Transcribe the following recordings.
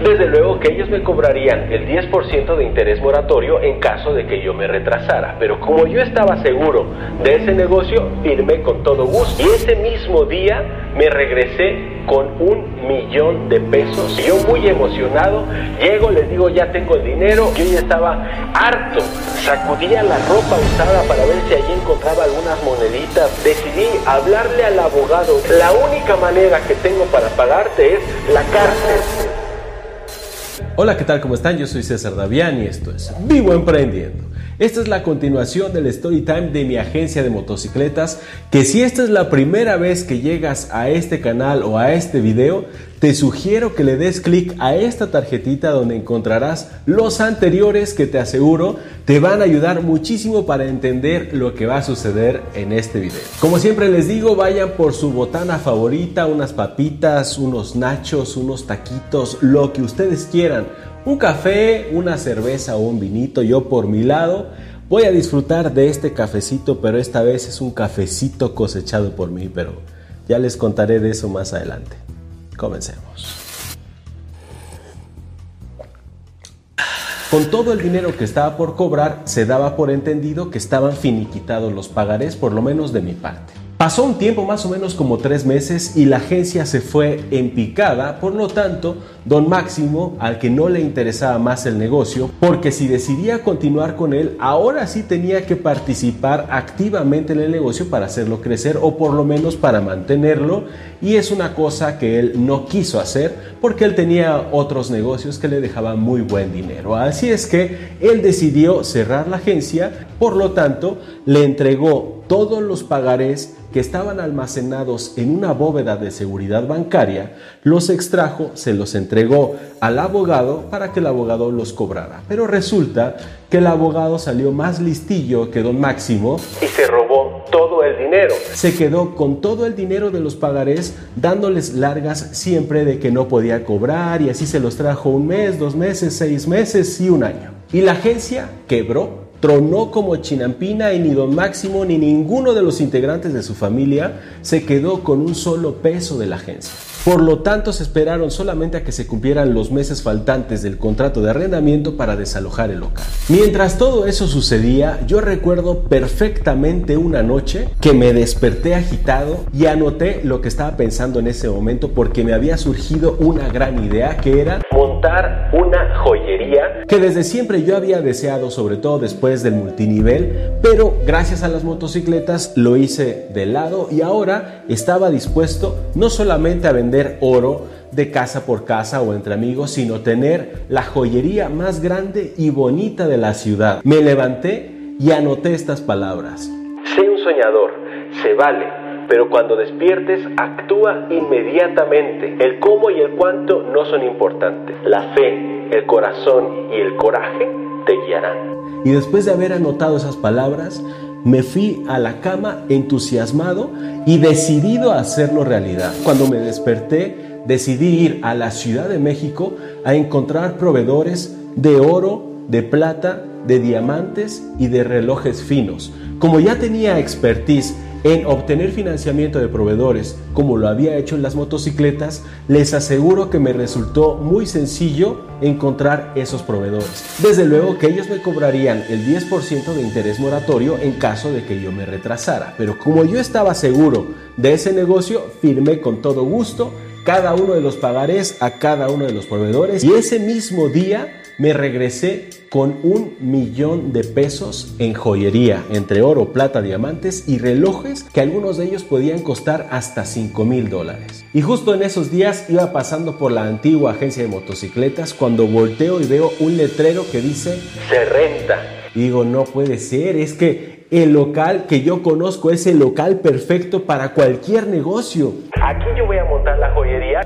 Desde luego que ellos me cobrarían el 10% de interés moratorio en caso de que yo me retrasara, pero como yo estaba seguro de ese negocio, firmé con todo gusto. Y ese mismo día me regresé con un millón de pesos. Yo muy emocionado, llego, les digo, ya tengo el dinero, yo ya estaba harto, sacudía la ropa usada para ver si allí encontraba algunas moneditas, decidí hablarle al abogado, la única manera que tengo para pagarte es la cárcel. Hola, ¿qué tal? ¿Cómo están? Yo soy César Davián y esto es Vivo Emprendiendo. Esta es la continuación del story time de mi agencia de motocicletas, que si esta es la primera vez que llegas a este canal o a este video, te sugiero que le des clic a esta tarjetita donde encontrarás los anteriores que te aseguro te van a ayudar muchísimo para entender lo que va a suceder en este video. Como siempre les digo, vayan por su botana favorita, unas papitas, unos nachos, unos taquitos, lo que ustedes quieran un café, una cerveza o un vinito. Yo por mi lado voy a disfrutar de este cafecito, pero esta vez es un cafecito cosechado por mí, pero ya les contaré de eso más adelante. Comencemos. Con todo el dinero que estaba por cobrar, se daba por entendido que estaban finiquitados los pagarés, por lo menos de mi parte. Pasó un tiempo más o menos como tres meses y la agencia se fue en picada, por lo tanto, don Máximo, al que no le interesaba más el negocio, porque si decidía continuar con él, ahora sí tenía que participar activamente en el negocio para hacerlo crecer o por lo menos para mantenerlo, y es una cosa que él no quiso hacer porque él tenía otros negocios que le dejaban muy buen dinero. Así es que él decidió cerrar la agencia, por lo tanto, le entregó todos los pagarés que estaban almacenados en una bóveda de seguridad bancaria, los extrajo, se los entregó al abogado para que el abogado los cobrara. Pero resulta que el abogado salió más listillo que don Máximo y se robó todo el dinero. Se quedó con todo el dinero de los pagarés dándoles largas siempre de que no podía cobrar y así se los trajo un mes, dos meses, seis meses y un año. Y la agencia quebró tronó como chinampina y ni don Máximo ni ninguno de los integrantes de su familia se quedó con un solo peso de la agencia. Por lo tanto, se esperaron solamente a que se cumplieran los meses faltantes del contrato de arrendamiento para desalojar el local. Mientras todo eso sucedía, yo recuerdo perfectamente una noche que me desperté agitado y anoté lo que estaba pensando en ese momento porque me había surgido una gran idea que era montar una joyería que desde siempre yo había deseado, sobre todo después del multinivel, pero gracias a las motocicletas lo hice de lado y ahora estaba dispuesto no solamente a vender oro de casa por casa o entre amigos, sino tener la joyería más grande y bonita de la ciudad. Me levanté y anoté estas palabras. Sé un soñador, se vale, pero cuando despiertes actúa inmediatamente. El cómo y el cuánto no son importantes. La fe, el corazón y el coraje te guiarán. Y después de haber anotado esas palabras, me fui a la cama entusiasmado y decidido a hacerlo realidad. Cuando me desperté, decidí ir a la Ciudad de México a encontrar proveedores de oro, de plata, de diamantes y de relojes finos. Como ya tenía expertise en obtener financiamiento de proveedores, como lo había hecho en las motocicletas, les aseguro que me resultó muy sencillo encontrar esos proveedores. Desde luego que ellos me cobrarían el 10% de interés moratorio en caso de que yo me retrasara, pero como yo estaba seguro de ese negocio, firmé con todo gusto. Cada uno de los pagarés a cada uno de los proveedores. Y ese mismo día me regresé con un millón de pesos en joyería, entre oro, plata, diamantes y relojes que algunos de ellos podían costar hasta 5 mil dólares. Y justo en esos días iba pasando por la antigua agencia de motocicletas cuando volteo y veo un letrero que dice se renta. digo, no puede ser, es que el local que yo conozco es el local perfecto para cualquier negocio. Aquí yo voy a montar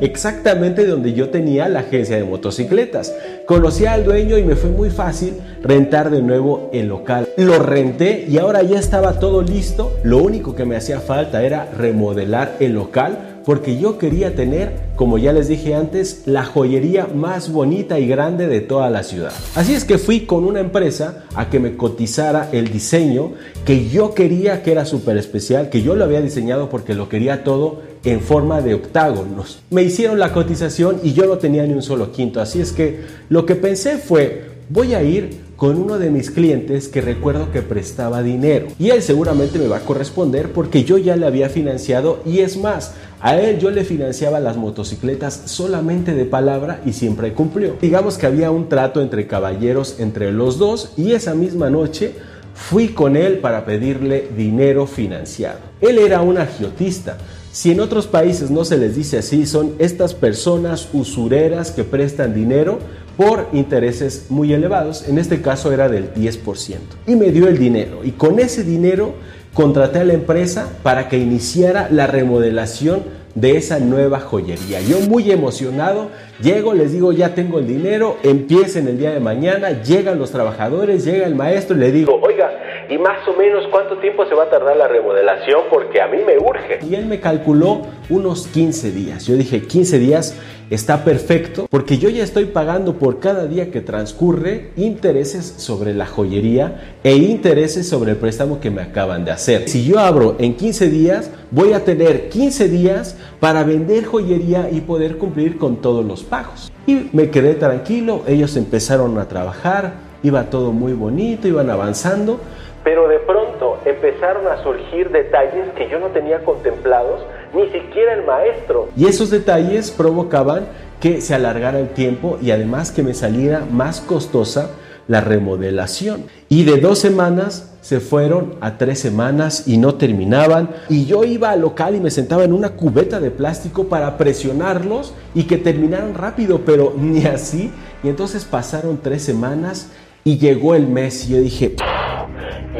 Exactamente donde yo tenía la agencia de motocicletas. Conocí al dueño y me fue muy fácil rentar de nuevo el local. Lo renté y ahora ya estaba todo listo. Lo único que me hacía falta era remodelar el local porque yo quería tener, como ya les dije antes, la joyería más bonita y grande de toda la ciudad. Así es que fui con una empresa a que me cotizara el diseño que yo quería que era súper especial, que yo lo había diseñado porque lo quería todo en forma de octágonos. Me hicieron la cotización y yo no tenía ni un solo quinto, así es que lo que pensé fue, voy a ir con uno de mis clientes que recuerdo que prestaba dinero. Y él seguramente me va a corresponder porque yo ya le había financiado y es más, a él yo le financiaba las motocicletas solamente de palabra y siempre cumplió. Digamos que había un trato entre caballeros entre los dos y esa misma noche fui con él para pedirle dinero financiado. Él era un agiotista. Si en otros países no se les dice así, son estas personas usureras que prestan dinero por intereses muy elevados, en este caso era del 10%. Y me dio el dinero y con ese dinero contraté a la empresa para que iniciara la remodelación de esa nueva joyería. Yo muy emocionado, llego, les digo, ya tengo el dinero, empiecen el día de mañana, llegan los trabajadores, llega el maestro y le digo, oiga, ¿y más o menos cuánto tiempo se va a tardar la remodelación? Porque a mí me urge. Y él me calculó unos 15 días. Yo dije, 15 días está perfecto porque yo ya estoy pagando por cada día que transcurre intereses sobre la joyería e intereses sobre el préstamo que me acaban de hacer. Si yo abro en 15 días, voy a tener 15 días para vender joyería y poder cumplir con todos los pagos. Y me quedé tranquilo, ellos empezaron a trabajar, iba todo muy bonito, iban avanzando, pero de pronto empezaron a surgir detalles que yo no tenía contemplados, ni siquiera el maestro. Y esos detalles provocaban que se alargara el tiempo y además que me saliera más costosa la remodelación. Y de dos semanas se fueron a tres semanas y no terminaban. Y yo iba al local y me sentaba en una cubeta de plástico para presionarlos y que terminaran rápido, pero ni así. Y entonces pasaron tres semanas y llegó el mes y yo dije,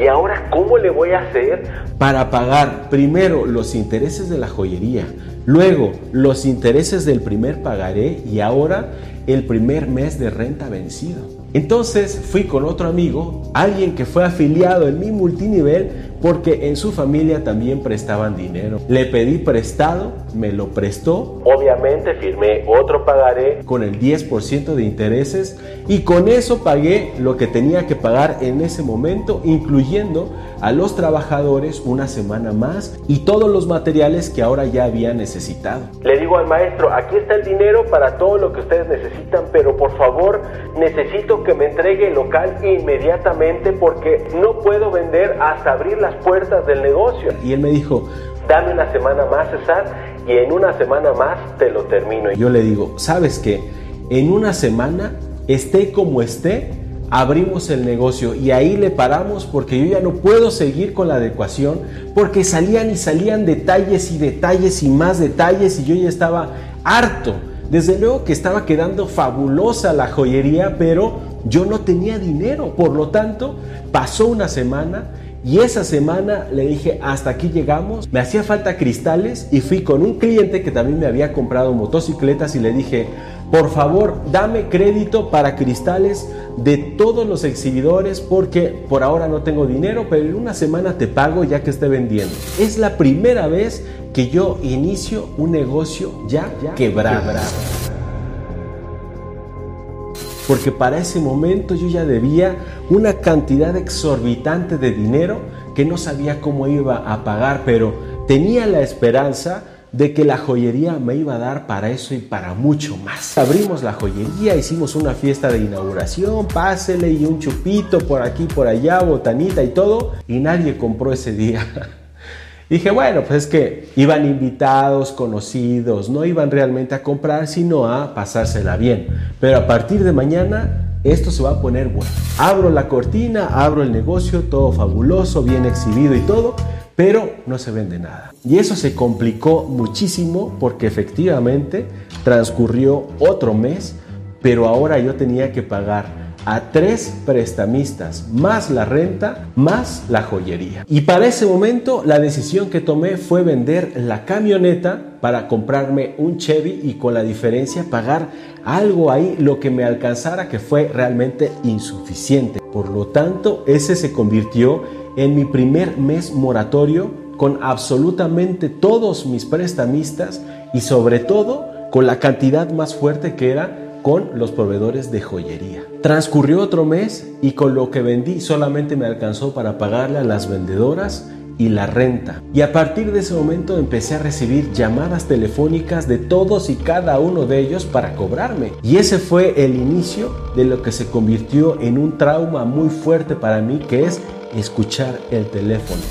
¿Y ahora cómo le voy a hacer? Para pagar primero los intereses de la joyería, luego los intereses del primer pagaré y ahora el primer mes de renta vencido. Entonces fui con otro amigo, alguien que fue afiliado en mi multinivel, porque en su familia también prestaban dinero. Le pedí prestado, me lo prestó. Obviamente firmé otro pagaré con el 10% de intereses y con eso pagué lo que tenía que pagar en ese momento, incluyendo a los trabajadores una semana más y todos los materiales que ahora ya había necesitado. Le digo al maestro, aquí está el dinero para todo lo que ustedes necesitan, pero por favor necesito que me entregue el local inmediatamente porque no puedo vender hasta abrir las puertas del negocio. Y él me dijo, dame una semana más, César, y en una semana más te lo termino. Yo le digo, ¿sabes qué? En una semana, esté como esté, abrimos el negocio y ahí le paramos porque yo ya no puedo seguir con la adecuación porque salían y salían detalles y detalles y más detalles y yo ya estaba harto. Desde luego que estaba quedando fabulosa la joyería, pero yo no tenía dinero. Por lo tanto, pasó una semana y esa semana le dije, hasta aquí llegamos, me hacía falta cristales y fui con un cliente que también me había comprado motocicletas y le dije, por favor, dame crédito para cristales de todos los exhibidores porque por ahora no tengo dinero, pero en una semana te pago ya que esté vendiendo. Es la primera vez que yo inicio un negocio ya, quebrado porque para ese momento yo ya debía una cantidad exorbitante de dinero que no sabía cómo iba a pagar, pero tenía la esperanza de que la joyería me iba a dar para eso y para mucho más. Abrimos la joyería, hicimos una fiesta de inauguración, pásele y un chupito por aquí, por allá, botanita y todo, y nadie compró ese día. Dije, bueno, pues es que iban invitados, conocidos, no iban realmente a comprar, sino a pasársela bien. Pero a partir de mañana esto se va a poner bueno. Abro la cortina, abro el negocio, todo fabuloso, bien exhibido y todo, pero no se vende nada. Y eso se complicó muchísimo porque efectivamente transcurrió otro mes, pero ahora yo tenía que pagar a tres prestamistas, más la renta, más la joyería. Y para ese momento la decisión que tomé fue vender la camioneta para comprarme un Chevy y con la diferencia pagar algo ahí lo que me alcanzara que fue realmente insuficiente. Por lo tanto, ese se convirtió en mi primer mes moratorio con absolutamente todos mis prestamistas y sobre todo con la cantidad más fuerte que era con los proveedores de joyería. Transcurrió otro mes y con lo que vendí solamente me alcanzó para pagarle a las vendedoras y la renta. Y a partir de ese momento empecé a recibir llamadas telefónicas de todos y cada uno de ellos para cobrarme. Y ese fue el inicio de lo que se convirtió en un trauma muy fuerte para mí, que es escuchar el teléfono.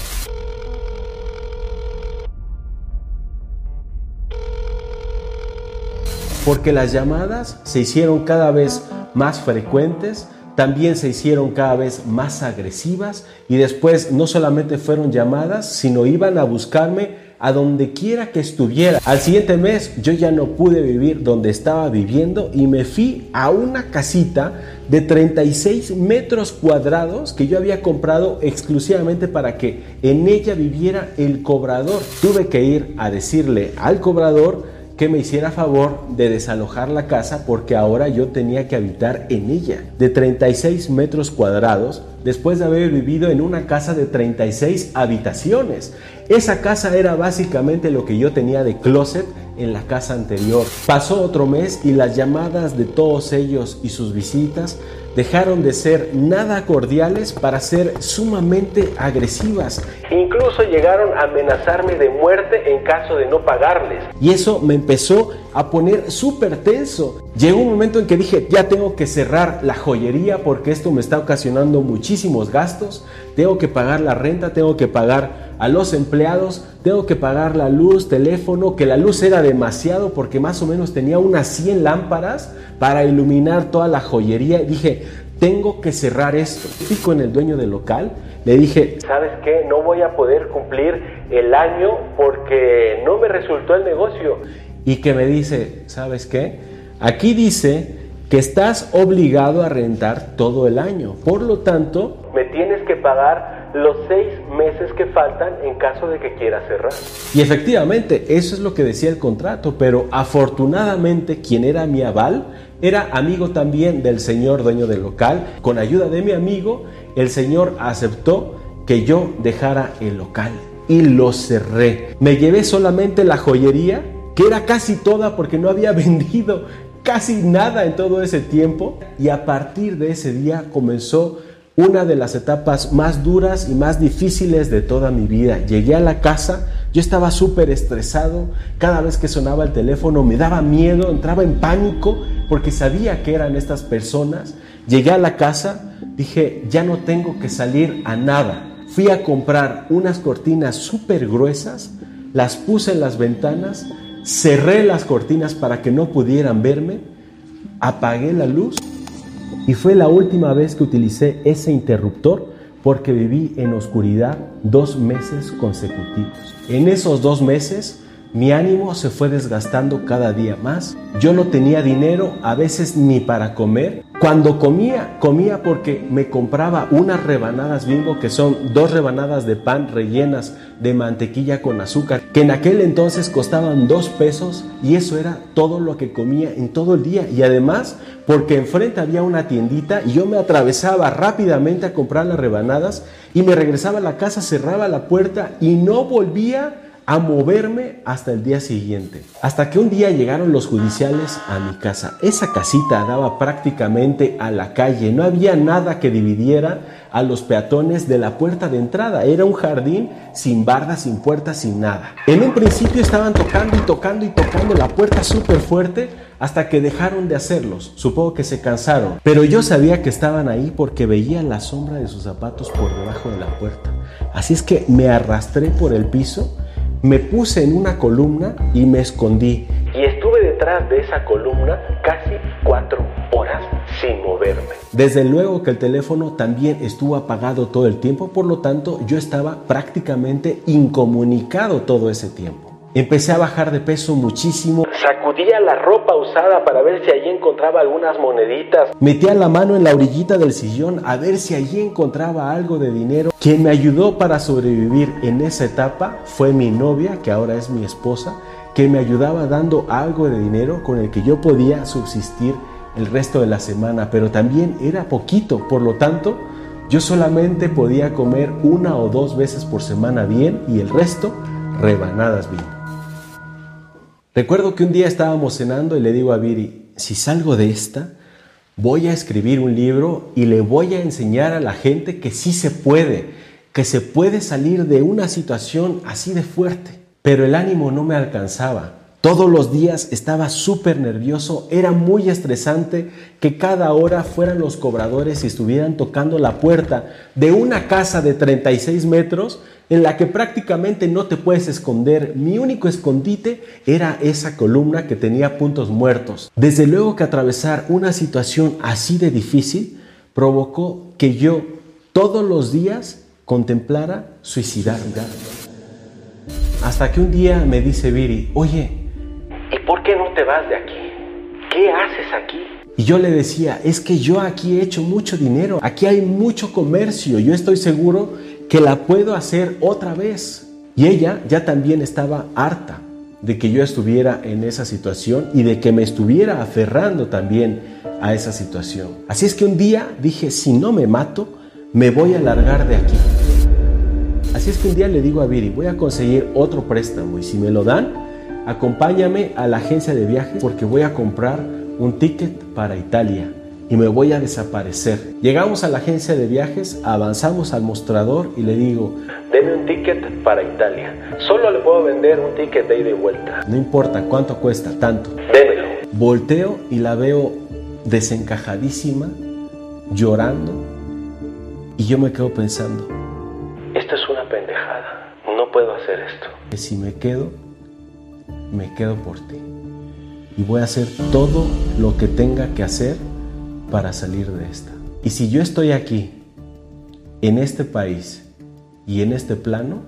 Porque las llamadas se hicieron cada vez más frecuentes, también se hicieron cada vez más agresivas y después no solamente fueron llamadas, sino iban a buscarme a donde quiera que estuviera. Al siguiente mes yo ya no pude vivir donde estaba viviendo y me fui a una casita de 36 metros cuadrados que yo había comprado exclusivamente para que en ella viviera el cobrador. Tuve que ir a decirle al cobrador que me hiciera favor de desalojar la casa porque ahora yo tenía que habitar en ella, de 36 metros cuadrados, después de haber vivido en una casa de 36 habitaciones. Esa casa era básicamente lo que yo tenía de closet en la casa anterior. Pasó otro mes y las llamadas de todos ellos y sus visitas dejaron de ser nada cordiales para ser sumamente agresivas. Incluso llegaron a amenazarme de muerte en caso de no pagarles. Y eso me empezó a poner súper tenso. Llegó un momento en que dije, ya tengo que cerrar la joyería porque esto me está ocasionando muchísimos gastos. Tengo que pagar la renta, tengo que pagar a los empleados, tengo que pagar la luz, teléfono, que la luz era demasiado porque más o menos tenía unas 100 lámparas para iluminar toda la joyería. Y dije, tengo que cerrar esto. Fui con el dueño del local, le dije, ¿sabes qué? No voy a poder cumplir el año porque no me resultó el negocio. Y que me dice, ¿sabes qué? Aquí dice que estás obligado a rentar todo el año. Por lo tanto, me tienes que pagar los seis meses que faltan en caso de que quieras cerrar. Y efectivamente, eso es lo que decía el contrato, pero afortunadamente quien era mi aval era amigo también del señor dueño del local. Con ayuda de mi amigo, el señor aceptó que yo dejara el local y lo cerré. Me llevé solamente la joyería, que era casi toda porque no había vendido casi nada en todo ese tiempo. Y a partir de ese día comenzó una de las etapas más duras y más difíciles de toda mi vida. Llegué a la casa, yo estaba súper estresado, cada vez que sonaba el teléfono me daba miedo, entraba en pánico porque sabía que eran estas personas. Llegué a la casa, dije, ya no tengo que salir a nada. Fui a comprar unas cortinas súper gruesas, las puse en las ventanas, cerré las cortinas para que no pudieran verme, apagué la luz y fue la última vez que utilicé ese interruptor porque viví en oscuridad dos meses consecutivos. En esos dos meses mi ánimo se fue desgastando cada día más. Yo no tenía dinero a veces ni para comer. Cuando comía, comía porque me compraba unas rebanadas bimbo que son dos rebanadas de pan rellenas de mantequilla con azúcar, que en aquel entonces costaban dos pesos y eso era todo lo que comía en todo el día. Y además, porque enfrente había una tiendita y yo me atravesaba rápidamente a comprar las rebanadas y me regresaba a la casa, cerraba la puerta y no volvía a moverme hasta el día siguiente. Hasta que un día llegaron los judiciales a mi casa. Esa casita daba prácticamente a la calle. No había nada que dividiera a los peatones de la puerta de entrada. Era un jardín sin bardas, sin puertas, sin nada. En un principio estaban tocando y tocando y tocando la puerta súper fuerte hasta que dejaron de hacerlos. Supongo que se cansaron. Pero yo sabía que estaban ahí porque veía la sombra de sus zapatos por debajo de la puerta. Así es que me arrastré por el piso me puse en una columna y me escondí. Y estuve detrás de esa columna casi cuatro horas sin moverme. Desde luego que el teléfono también estuvo apagado todo el tiempo, por lo tanto yo estaba prácticamente incomunicado todo ese tiempo. Empecé a bajar de peso muchísimo. Sacudía la ropa usada para ver si allí encontraba algunas moneditas. Metía la mano en la orillita del sillón a ver si allí encontraba algo de dinero. Quien me ayudó para sobrevivir en esa etapa fue mi novia, que ahora es mi esposa, que me ayudaba dando algo de dinero con el que yo podía subsistir el resto de la semana, pero también era poquito, por lo tanto, Yo solamente podía comer una o dos veces por semana bien y el resto rebanadas bien. Recuerdo que un día estábamos cenando y le digo a Viri, si salgo de esta, voy a escribir un libro y le voy a enseñar a la gente que sí se puede, que se puede salir de una situación así de fuerte. Pero el ánimo no me alcanzaba. Todos los días estaba súper nervioso, era muy estresante que cada hora fueran los cobradores y estuvieran tocando la puerta de una casa de 36 metros en la que prácticamente no te puedes esconder. Mi único escondite era esa columna que tenía puntos muertos. Desde luego que atravesar una situación así de difícil provocó que yo todos los días contemplara suicidarme. Hasta que un día me dice Viri, oye, ¿y por qué no te vas de aquí? ¿Qué haces aquí? Y yo le decía, es que yo aquí he hecho mucho dinero, aquí hay mucho comercio, yo estoy seguro que la puedo hacer otra vez. Y ella ya también estaba harta de que yo estuviera en esa situación y de que me estuviera aferrando también a esa situación. Así es que un día dije, si no me mato, me voy a largar de aquí. Así es que un día le digo a Viri, voy a conseguir otro préstamo y si me lo dan, acompáñame a la agencia de viajes porque voy a comprar un ticket para Italia y me voy a desaparecer. Llegamos a la agencia de viajes, avanzamos al mostrador y le digo, deme un ticket para Italia. Solo le puedo vender un ticket de ida y vuelta. No importa cuánto cuesta, tanto. Démelo. Volteo y la veo desencajadísima, llorando, y yo me quedo pensando, esto es una pendejada. No puedo hacer esto. Que si me quedo, me quedo por ti. Y voy a hacer todo lo que tenga que hacer para salir de esta. Y si yo estoy aquí, en este país y en este plano,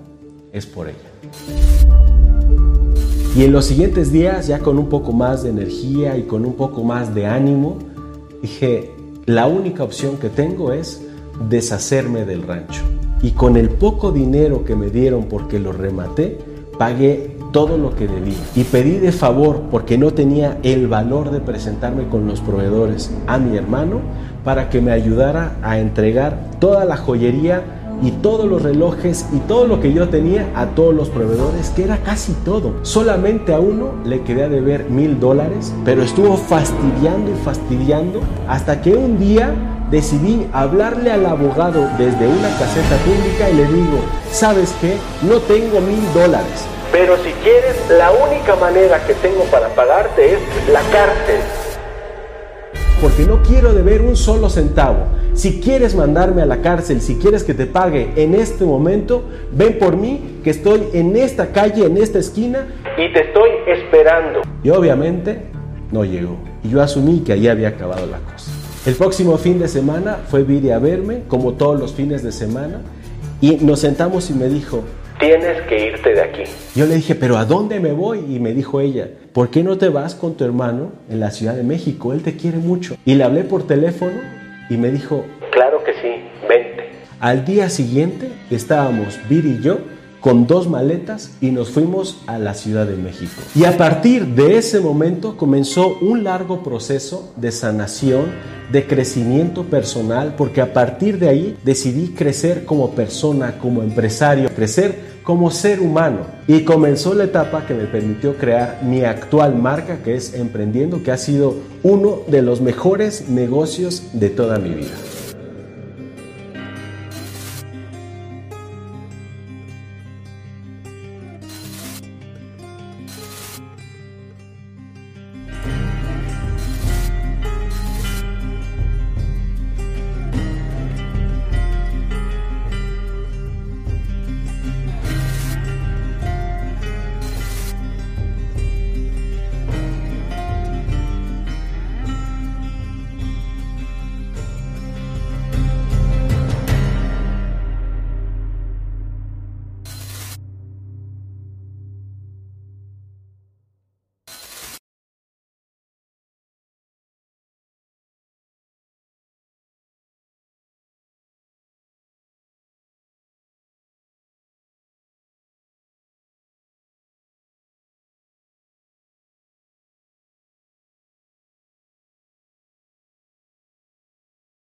es por ella. Y en los siguientes días, ya con un poco más de energía y con un poco más de ánimo, dije, la única opción que tengo es deshacerme del rancho. Y con el poco dinero que me dieron porque lo rematé, pagué todo lo que debía y pedí de favor porque no tenía el valor de presentarme con los proveedores a mi hermano para que me ayudara a entregar toda la joyería y todos los relojes y todo lo que yo tenía a todos los proveedores, que era casi todo. Solamente a uno le quedé a deber mil dólares, pero estuvo fastidiando y fastidiando hasta que un día decidí hablarle al abogado desde una caseta pública y le digo, ¿sabes qué? No tengo mil dólares pero si quieres, la única manera que tengo para pagarte es la cárcel. Porque no quiero deber un solo centavo. Si quieres mandarme a la cárcel, si quieres que te pague en este momento, ven por mí, que estoy en esta calle, en esta esquina. Y te estoy esperando. Y obviamente no llegó. Y yo asumí que ahí había acabado la cosa. El próximo fin de semana fue Viri a verme, como todos los fines de semana, y nos sentamos y me dijo, Tienes que irte de aquí. Yo le dije, pero ¿a dónde me voy? Y me dijo ella, ¿por qué no te vas con tu hermano en la Ciudad de México? Él te quiere mucho. Y le hablé por teléfono y me dijo, claro que sí, vente. Al día siguiente estábamos Viri y yo con dos maletas y nos fuimos a la Ciudad de México. Y a partir de ese momento comenzó un largo proceso de sanación, de crecimiento personal, porque a partir de ahí decidí crecer como persona, como empresario, crecer como ser humano. Y comenzó la etapa que me permitió crear mi actual marca, que es Emprendiendo, que ha sido uno de los mejores negocios de toda mi vida.